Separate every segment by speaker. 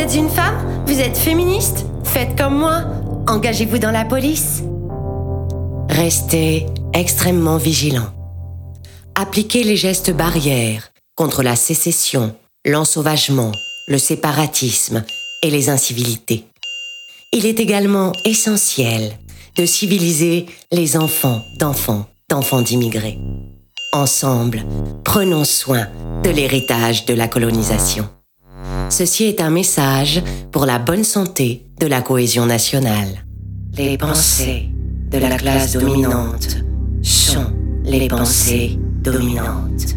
Speaker 1: êtes une femme Vous êtes féministe Faites comme moi. Engagez-vous dans la police.
Speaker 2: Restez extrêmement vigilant. Appliquez les gestes barrières contre la sécession, l'ensauvagement, le séparatisme et les incivilités. Il est également essentiel de civiliser les enfants d'enfants, d'enfants d'immigrés. Ensemble, prenons soin de l'héritage de la colonisation. Ceci est un message pour la bonne santé de la cohésion nationale. Les pensées de la classe dominante sont les pensées dominantes.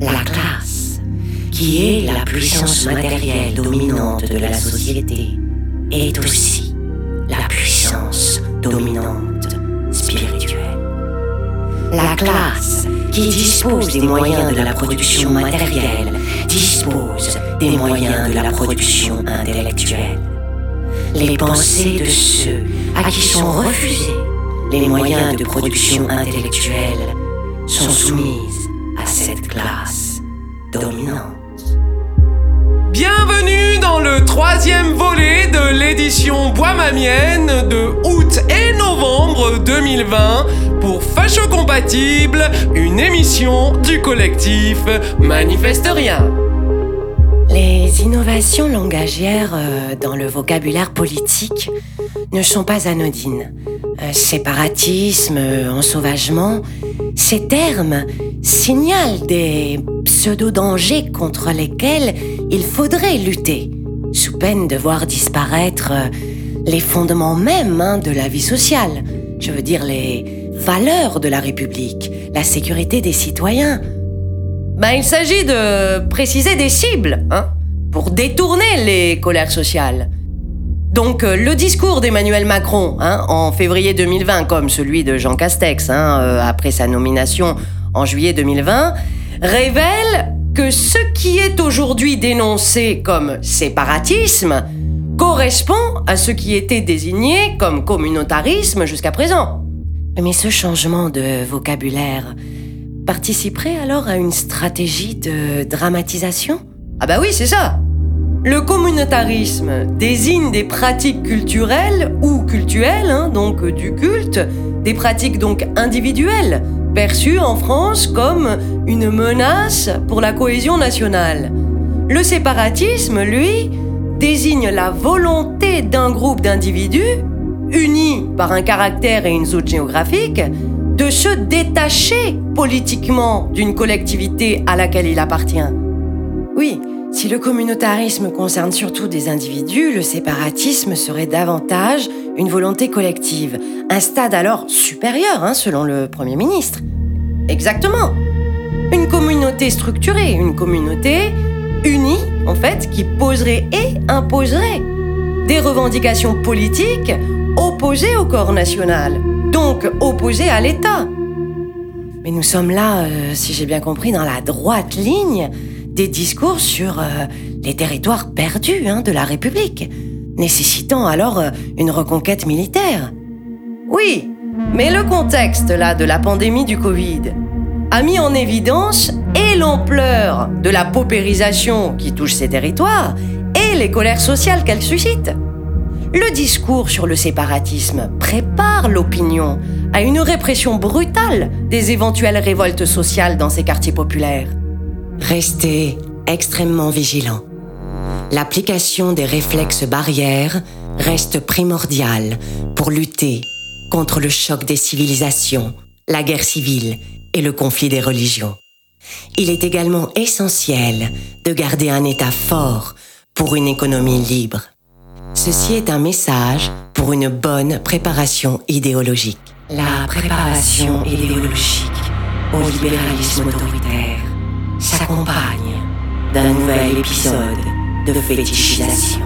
Speaker 2: La classe, qui est la puissance matérielle dominante de la société, est aussi la puissance dominante spirituelle. La classe, qui dispose des moyens de la production matérielle, dispose des moyens de la production intellectuelle. Les pensées de ceux à qui sont refusés les moyens de production intellectuelle sont soumises à cette classe dominante.
Speaker 3: Bienvenue dans le troisième volet de l'édition Bois Mamienne de août et novembre 2020 pour Facho Compatible, une émission du collectif Manifeste Rien.
Speaker 2: Les innovations langagières euh, dans le vocabulaire politique ne sont pas anodines. Euh, séparatisme, ensauvagement, ces termes signalent des pseudo-dangers contre lesquels il faudrait lutter, sous peine de voir disparaître euh, les fondements mêmes hein, de la vie sociale, je veux dire les valeurs de la République, la sécurité des citoyens.
Speaker 1: Ben, il s'agit de préciser des cibles, hein, pour détourner les colères sociales. Donc euh, le discours d'Emmanuel Macron hein, en février 2020, comme celui de Jean Castex hein, euh, après sa nomination en juillet 2020, révèle que ce qui est aujourd'hui dénoncé comme séparatisme correspond à ce qui était désigné comme communautarisme jusqu'à présent.
Speaker 2: Mais ce changement de vocabulaire participerait alors à une stratégie de dramatisation?
Speaker 1: Ah bah oui, c'est ça le communautarisme désigne des pratiques culturelles ou cultuelles, hein, donc du culte, des pratiques donc individuelles, perçues en France comme une menace pour la cohésion nationale. Le séparatisme, lui, désigne la volonté d'un groupe d'individus, unis par un caractère et une zone géographique, de se détacher politiquement d'une collectivité à laquelle il appartient.
Speaker 2: Oui, si le communautarisme concerne surtout des individus, le séparatisme serait davantage une volonté collective, un stade alors supérieur, hein, selon le Premier ministre.
Speaker 1: Exactement. Une communauté structurée, une communauté unie, en fait, qui poserait et imposerait des revendications politiques opposées au corps national, donc opposées à l'État.
Speaker 2: Mais nous sommes là, euh, si j'ai bien compris, dans la droite ligne des discours sur euh, les territoires perdus hein, de la République, nécessitant alors euh, une reconquête militaire.
Speaker 1: Oui, mais le contexte là de la pandémie du Covid a mis en évidence et l'ampleur de la paupérisation qui touche ces territoires et les colères sociales qu'elle suscite. Le discours sur le séparatisme prépare l'opinion à une répression brutale des éventuelles révoltes sociales dans ces quartiers populaires.
Speaker 2: Restez extrêmement vigilant. L'application des réflexes barrières reste primordiale pour lutter contre le choc des civilisations, la guerre civile et le conflit des religions. Il est également essentiel de garder un État fort pour une économie libre. Ceci est un message pour une bonne préparation idéologique. La préparation idéologique au libéralisme autoritaire s'accompagne d'un nouvel épisode de fétichisation.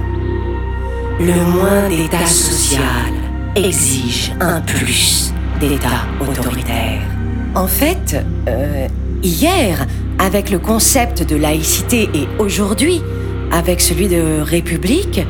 Speaker 2: Le moins d'État social exige un plus d'État autoritaire.
Speaker 1: En fait, euh, hier, avec le concept de laïcité et aujourd'hui, avec celui de république,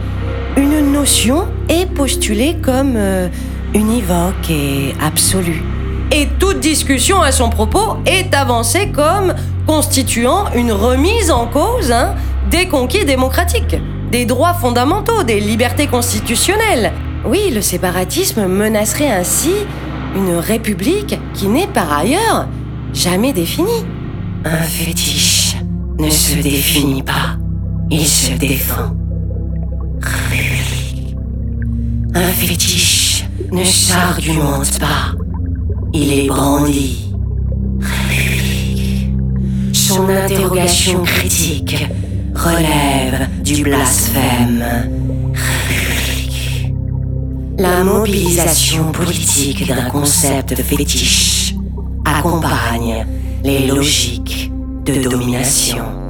Speaker 1: notion est postulée comme euh, univoque et absolue. Et toute discussion à son propos est avancée comme constituant une remise en cause hein, des conquis démocratiques. des droits fondamentaux, des libertés constitutionnelles. Oui, le séparatisme menacerait ainsi une république qui n'est par ailleurs jamais définie.
Speaker 2: Un fétiche ne se définit pas, il se défend. Un fétiche ne s'argumente pas, il est brandi. Son interrogation critique relève du blasphème. La mobilisation politique d'un concept fétiche accompagne les logiques de domination.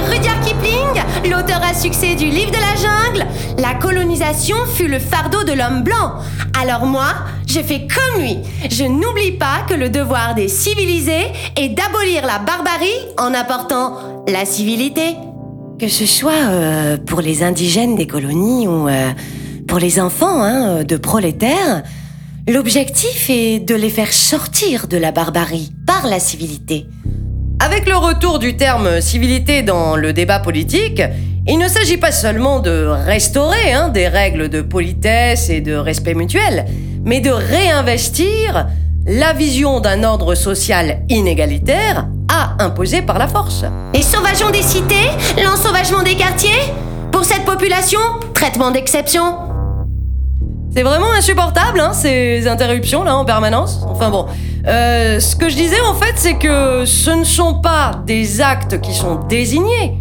Speaker 4: Rudyard Kipling, l'auteur à succès du livre de la jungle, la colonisation fut le fardeau de l'homme blanc. Alors moi, je fais comme lui. Je n'oublie pas que le devoir des civilisés est d'abolir la barbarie en apportant la civilité.
Speaker 2: Que ce soit euh, pour les indigènes des colonies ou euh, pour les enfants hein, de prolétaires, l'objectif est de les faire sortir de la barbarie par la civilité.
Speaker 1: Avec le retour du terme civilité dans le débat politique, il ne s'agit pas seulement de restaurer hein, des règles de politesse et de respect mutuel, mais de réinvestir la vision d'un ordre social inégalitaire à imposer par la force.
Speaker 4: Les sauvageons des cités, l'ensauvagement des quartiers Pour cette population, traitement d'exception.
Speaker 1: C'est vraiment insupportable, hein, ces interruptions là en permanence. Enfin bon, euh, ce que je disais en fait, c'est que ce ne sont pas des actes qui sont désignés,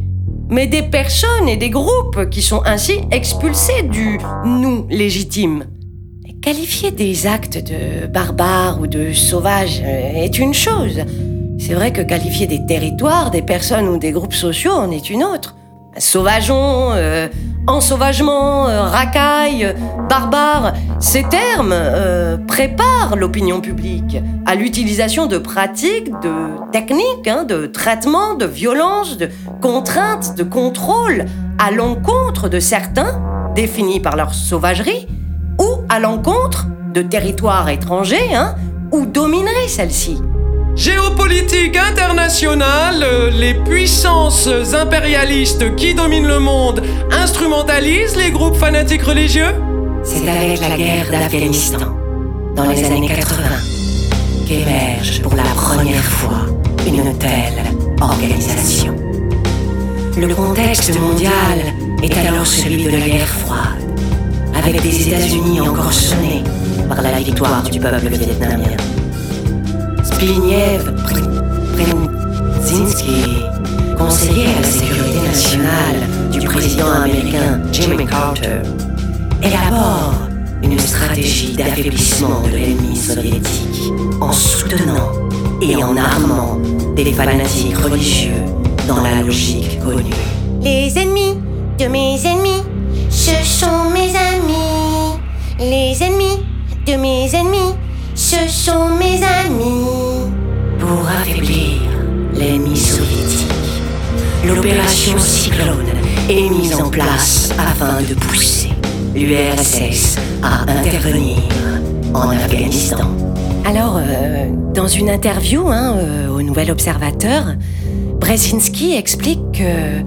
Speaker 1: mais des personnes et des groupes qui sont ainsi expulsés du nous légitime. Qualifier des actes de barbares ou de sauvages est une chose. C'est vrai que qualifier des territoires, des personnes ou des groupes sociaux en est une autre. Sauvageons, euh, ensauvagement, euh, racaille, ces termes euh, préparent l'opinion publique à l'utilisation de pratiques, de techniques, hein, de traitements, de violences, de contraintes, de contrôle à l'encontre de certains, définis par leur sauvagerie, ou à l'encontre de territoires étrangers, hein, ou domineraient celles-ci.
Speaker 3: Géopolitique internationale, les puissances impérialistes qui dominent le monde instrumentalisent les groupes fanatiques religieux?
Speaker 2: C'est avec la guerre d'Afghanistan, dans les années 80, qu'émerge pour la première fois une telle organisation. Le contexte mondial est alors celui de la guerre froide, avec des États-Unis encore sonnés par la victoire du peuple vietnamien. Zbigniew Brzezinski, conseiller à la sécurité nationale du président américain Jimmy Carter, élabore une stratégie d'affaiblissement de l'ennemi soviétique en soutenant et en armant des fanatiques religieux dans la logique connue.
Speaker 4: Les ennemis de mes ennemis, ce sont mes amis. Les ennemis de mes ennemis, ce sont mes amis.
Speaker 2: Pour affaiblir l'ennemi soviétique, l'opération Cyclone est mise en place afin de pousser l'URSS à intervenir en Afghanistan. Alors, euh, dans une interview hein, euh, au Nouvel Observateur, Brzezinski explique que,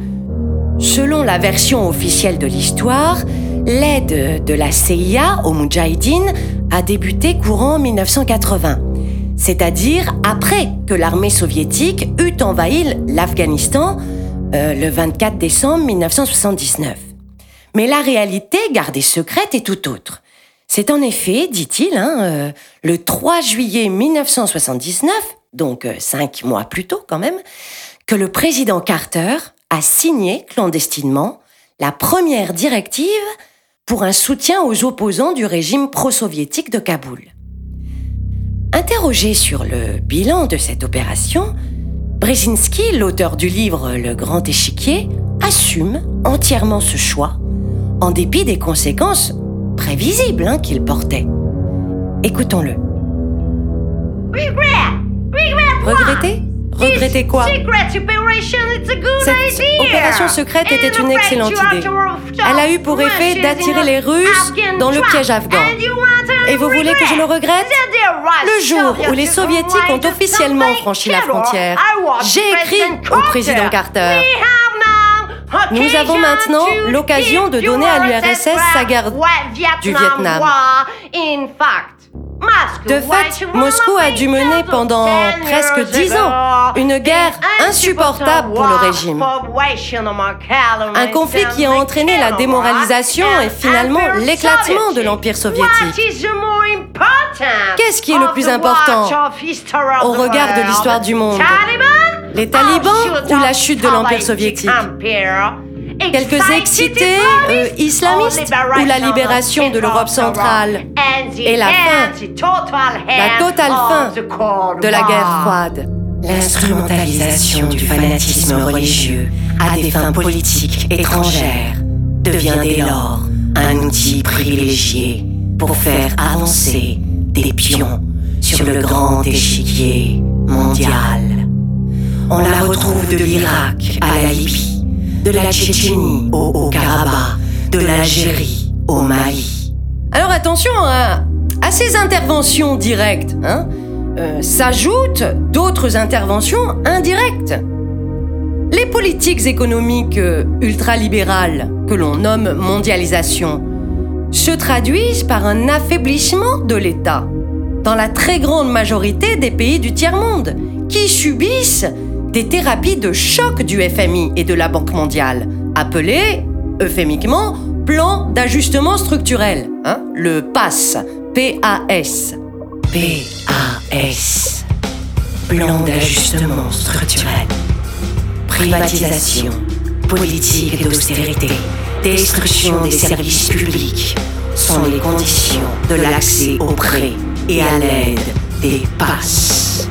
Speaker 2: selon la version officielle de l'histoire, l'aide de la CIA aux Moudjahidines a débuté courant 1980, c'est-à-dire après que l'armée soviétique eut envahi l'Afghanistan euh, le 24 décembre 1979. Mais la réalité, gardée secrète, est tout autre. C'est en effet, dit-il, hein, euh, le 3 juillet 1979, donc euh, cinq mois plus tôt quand même, que le président Carter a signé clandestinement la première directive pour un soutien aux opposants du régime pro-soviétique de Kaboul. Interrogé sur le bilan de cette opération, Brzezinski, l'auteur du livre Le Grand Échiquier, assume entièrement ce choix, en dépit des conséquences prévisibles hein, qu'il portait. Écoutons-le. Regretter? Regretter quoi? Cette opération secrète était une excellente idée. Elle a eu pour effet d'attirer les Russes dans le piège afghan. Et vous voulez que je le regrette? Le jour où les Soviétiques ont officiellement franchi la frontière, j'ai écrit au président Carter.
Speaker 1: Nous avons maintenant l'occasion de donner à l'URSS sa garde du Vietnam. De fait, Moscou a dû mener pendant presque dix ans une guerre insupportable. pour le régime. Un conflit qui a entraîné la démoralisation et finalement l'éclatement de l'Empire soviétique. Qu'est-ce qui est le plus important au regard de l'histoire du monde? Les talibans ou la chute de l'Empire soviétique? Quelques excités euh, islamistes ou la libération de l'Europe centrale et la fin, la totale fin de la guerre froide.
Speaker 2: L'instrumentalisation du fanatisme religieux à des fins politiques étrangères devient dès lors un outil privilégié pour faire avancer des pions sur le grand échiquier mondial. On la retrouve de l'Irak à la Libye, de la Tchétchénie au Haut-Karabakh, de l'Algérie au Mali.
Speaker 1: Alors attention à, ces interventions directes. Hein euh, s'ajoutent d'autres interventions indirectes. Les politiques économiques euh, ultralibérales, que l'on nomme mondialisation, se traduisent par un affaiblissement de l'État dans la très grande majorité des pays du tiers-monde, qui subissent des thérapies de choc du FMI et de la Banque mondiale, appelées, euphémiquement, plan d'ajustement structurel, hein, le PAS, PAS.
Speaker 2: PAS. Plan d'ajustement structurel. Privatisation, politique d'austérité, destruction des services publics sont les conditions de l'accès au prêt et à l'aide des passes.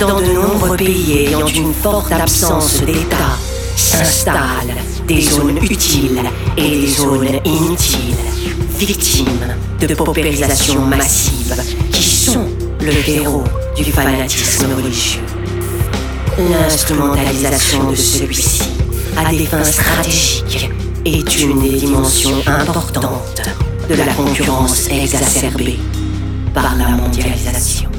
Speaker 2: Dans de nombreux pays ayant une forte absence d'État, s'installent des zones utiles et des zones inutiles, victimes de paupérisation massive qui sont le héros du fanatisme religieux. L'instrumentalisation de celui-ci à des fins stratégiques est une des dimensions importantes de la concurrence exacerbée par la mondialisation.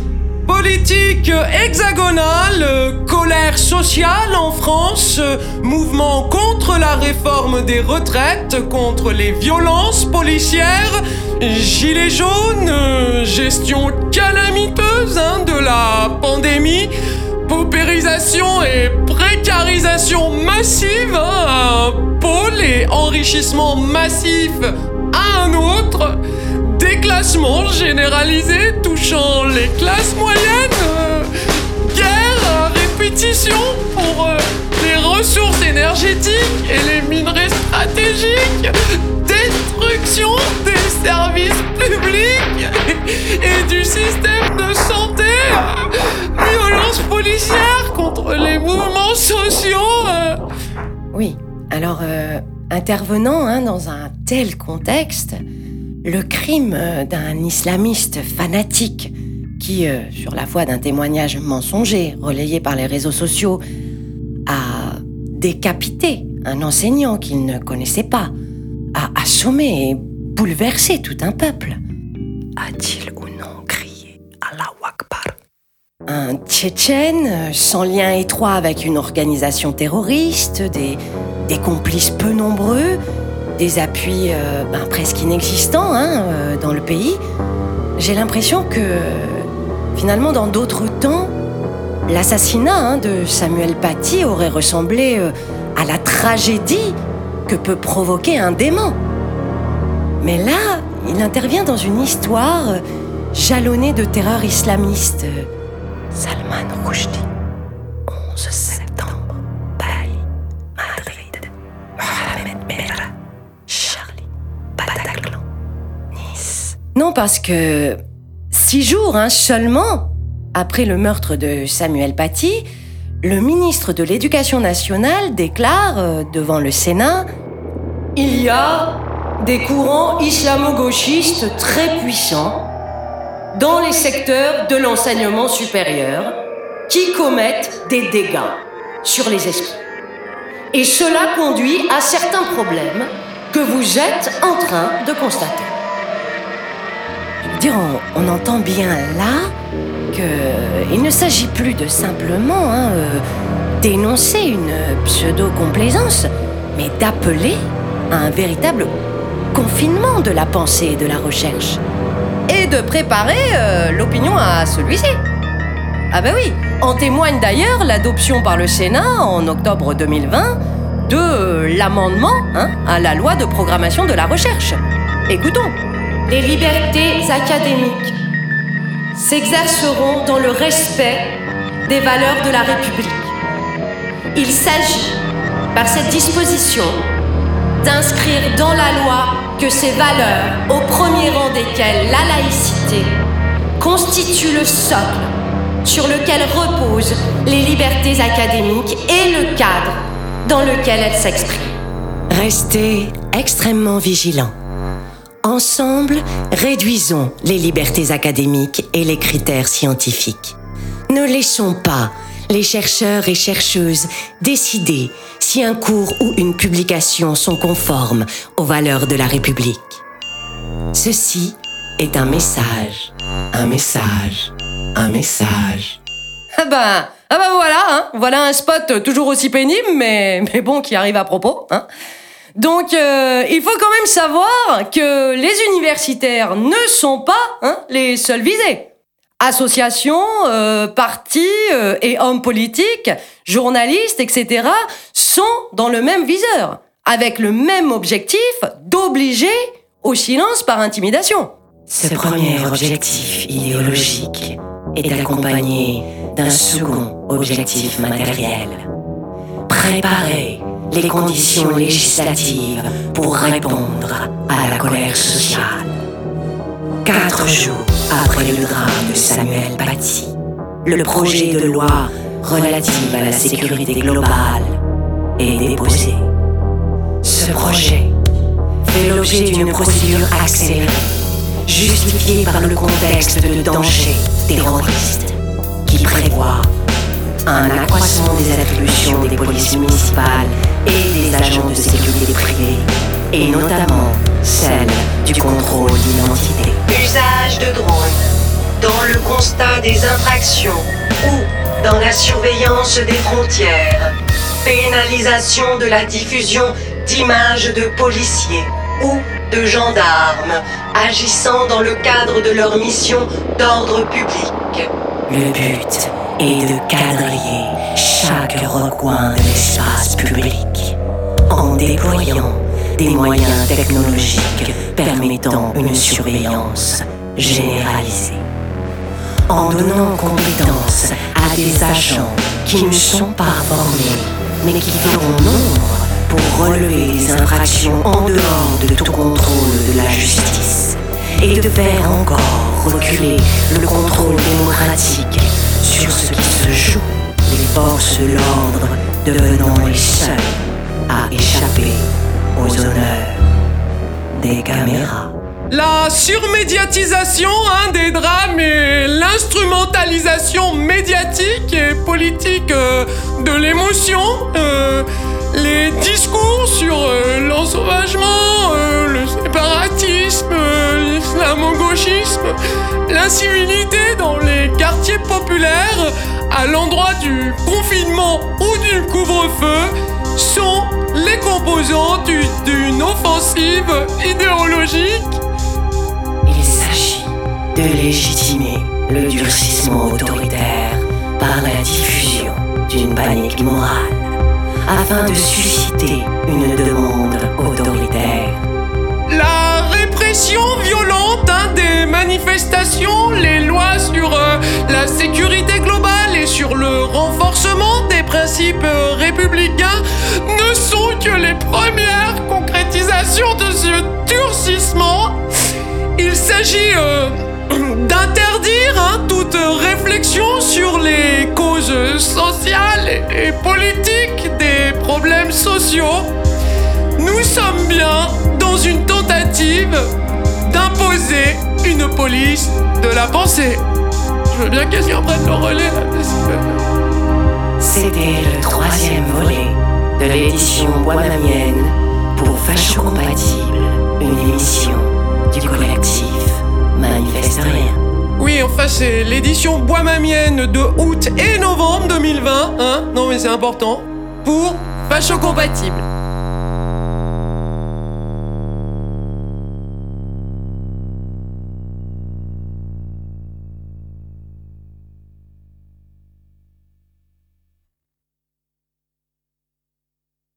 Speaker 3: Politique hexagonale, colère sociale en France, mouvement contre la réforme des retraites, contre les violences policières, gilets jaunes, gestion calamiteuse hein, de la pandémie, paupérisation et précarisation massive, hein, un pôle et enrichissement massif à un autre. Déclassement généralisé touchant les classes moyennes. Euh, guerre répétition pour euh, les ressources énergétiques et les minerais stratégiques. Destruction des services publics et du système de santé. Violence policière contre les mouvements sociaux. Euh.
Speaker 1: Oui, alors intervenant hein, dans un tel contexte, le crime euh, d'un islamiste fanatique qui, euh, sur la foi d'un témoignage mensonger relayé par les réseaux sociaux, a décapité un enseignant qu'il ne connaissait pas, a assommé et bouleversé tout un peuple.
Speaker 2: A-t-il ou non crié Allah Akbar?
Speaker 1: Un Tchétchène euh, sans lien étroit avec une organisation terroriste, des, des complices peu nombreux, des appuis euh, ben, presque inexistants hein, euh, dans le pays, j'ai l'impression que finalement dans d'autres temps, l'assassinat hein, de Samuel Paty aurait ressemblé euh, à la tragédie que peut provoquer un démon. Mais là, il intervient dans une histoire jalonnée de terreur islamiste.
Speaker 2: Salman Rushdie.
Speaker 1: Non, parce que six jours hein, seulement après le meurtre de Samuel Paty, le ministre de l'Éducation nationale déclare euh, devant le Sénat Il y a des courants islamo-gauchistes très puissants dans les secteurs de l'enseignement supérieur qui commettent des dégâts sur les esprits. Et cela conduit à certains problèmes que vous êtes en train de constater on, entend bien là qu'il ne s'agit plus de simplement hein, euh, dénoncer une pseudo-complaisance, mais d'appeler à un véritable confinement de la pensée et de la recherche. Et de préparer euh, l'opinion à celui-ci. Ah ben oui, en témoigne d'ailleurs l'adoption par le Sénat en octobre 2020 de l'amendement hein, à la loi de programmation de la recherche. Écoutons.
Speaker 4: Les libertés académiques s'exerceront dans le respect des valeurs de la République. Il s'agit, par cette disposition, d'inscrire dans la loi que ces valeurs, au premier rang desquelles la laïcité, constituent le socle sur lequel reposent les libertés académiques et le cadre dans lequel elles s'expriment.
Speaker 2: Restez extrêmement vigilants. Ensemble, réduisons les libertés académiques et les critères scientifiques. Ne laissons pas les chercheurs et chercheuses décider si un cours ou une publication sont conformes aux valeurs de la République. Ceci est un message, un message, un message.
Speaker 1: Ah ben, ah ben voilà, hein, voilà un spot toujours aussi pénible, mais, mais bon, qui arrive à propos. Hein. Donc, euh, il faut quand même savoir que les universitaires ne sont pas hein, les seuls visés. Associations, euh, partis euh, et hommes politiques, journalistes, etc., sont dans le même viseur, avec le même objectif d'obliger au silence par intimidation.
Speaker 2: Ce premier objectif idéologique est accompagné d'un second objectif matériel. Préparer les conditions législatives pour répondre à la colère sociale. Quatre jours après le drame de Samuel Paty, le projet de loi relative à la sécurité globale est déposé. Ce projet fait l'objet d'une procédure accélérée, justifiée par le contexte de danger terroriste, qui prévoit un accroissement des attributions des polices municipales et des agents de sécurité privée, et notamment celle du contrôle d'identité.
Speaker 5: Usage de drones dans le constat des infractions ou dans la surveillance des frontières. Pénalisation de la diffusion d'images de policiers ou de gendarmes agissant dans le cadre de leur mission d'ordre public.
Speaker 2: Le but est de quadriller chaque recoin de l'espace public en déployant des moyens technologiques permettant une surveillance généralisée. En donnant compétence à des agents qui ne sont pas formés, mais qui feront nombre pour relever les infractions en dehors de tout contrôle de la justice et de faire encore reculer le contrôle démocratique sur ce qui se joue, forces de l'ordre devenant les seules à échapper aux honneurs des caméras.
Speaker 3: La surmédiatisation hein, des drames et l'instrumentalisation médiatique et politique euh, de l'émotion, euh, les discours sur euh, l'ensauvagement, le séparatisme, l'islamo-gauchisme, l'incivilité dans les quartiers populaires à l'endroit du confinement ou du couvre-feu sont les composants d'une offensive idéologique
Speaker 2: Il s'agit de légitimer le durcissement autoritaire par la diffusion d'une panique morale afin de susciter une demande autoritaire.
Speaker 3: La répression violente euh, la sécurité globale et sur le renforcement des principes républicains ne sont que les premières concrétisations de ce durcissement. Il s'agit euh, d'interdire hein, toute réflexion sur les causes sociales et politiques des problèmes sociaux. Nous sommes bien dans une tentative d'imposer une police de la pensée. Je veux bien que quelqu'un prenne le relais là,
Speaker 2: C'était le troisième volet de l'édition Bois-Mamienne pour Facho Compatible, une émission du collectif Manifeste Rien.
Speaker 3: Oui, enfin, c'est l'édition Bois Mamienne de août et novembre 2020, hein Non, mais c'est important. Pour Facho Compatible.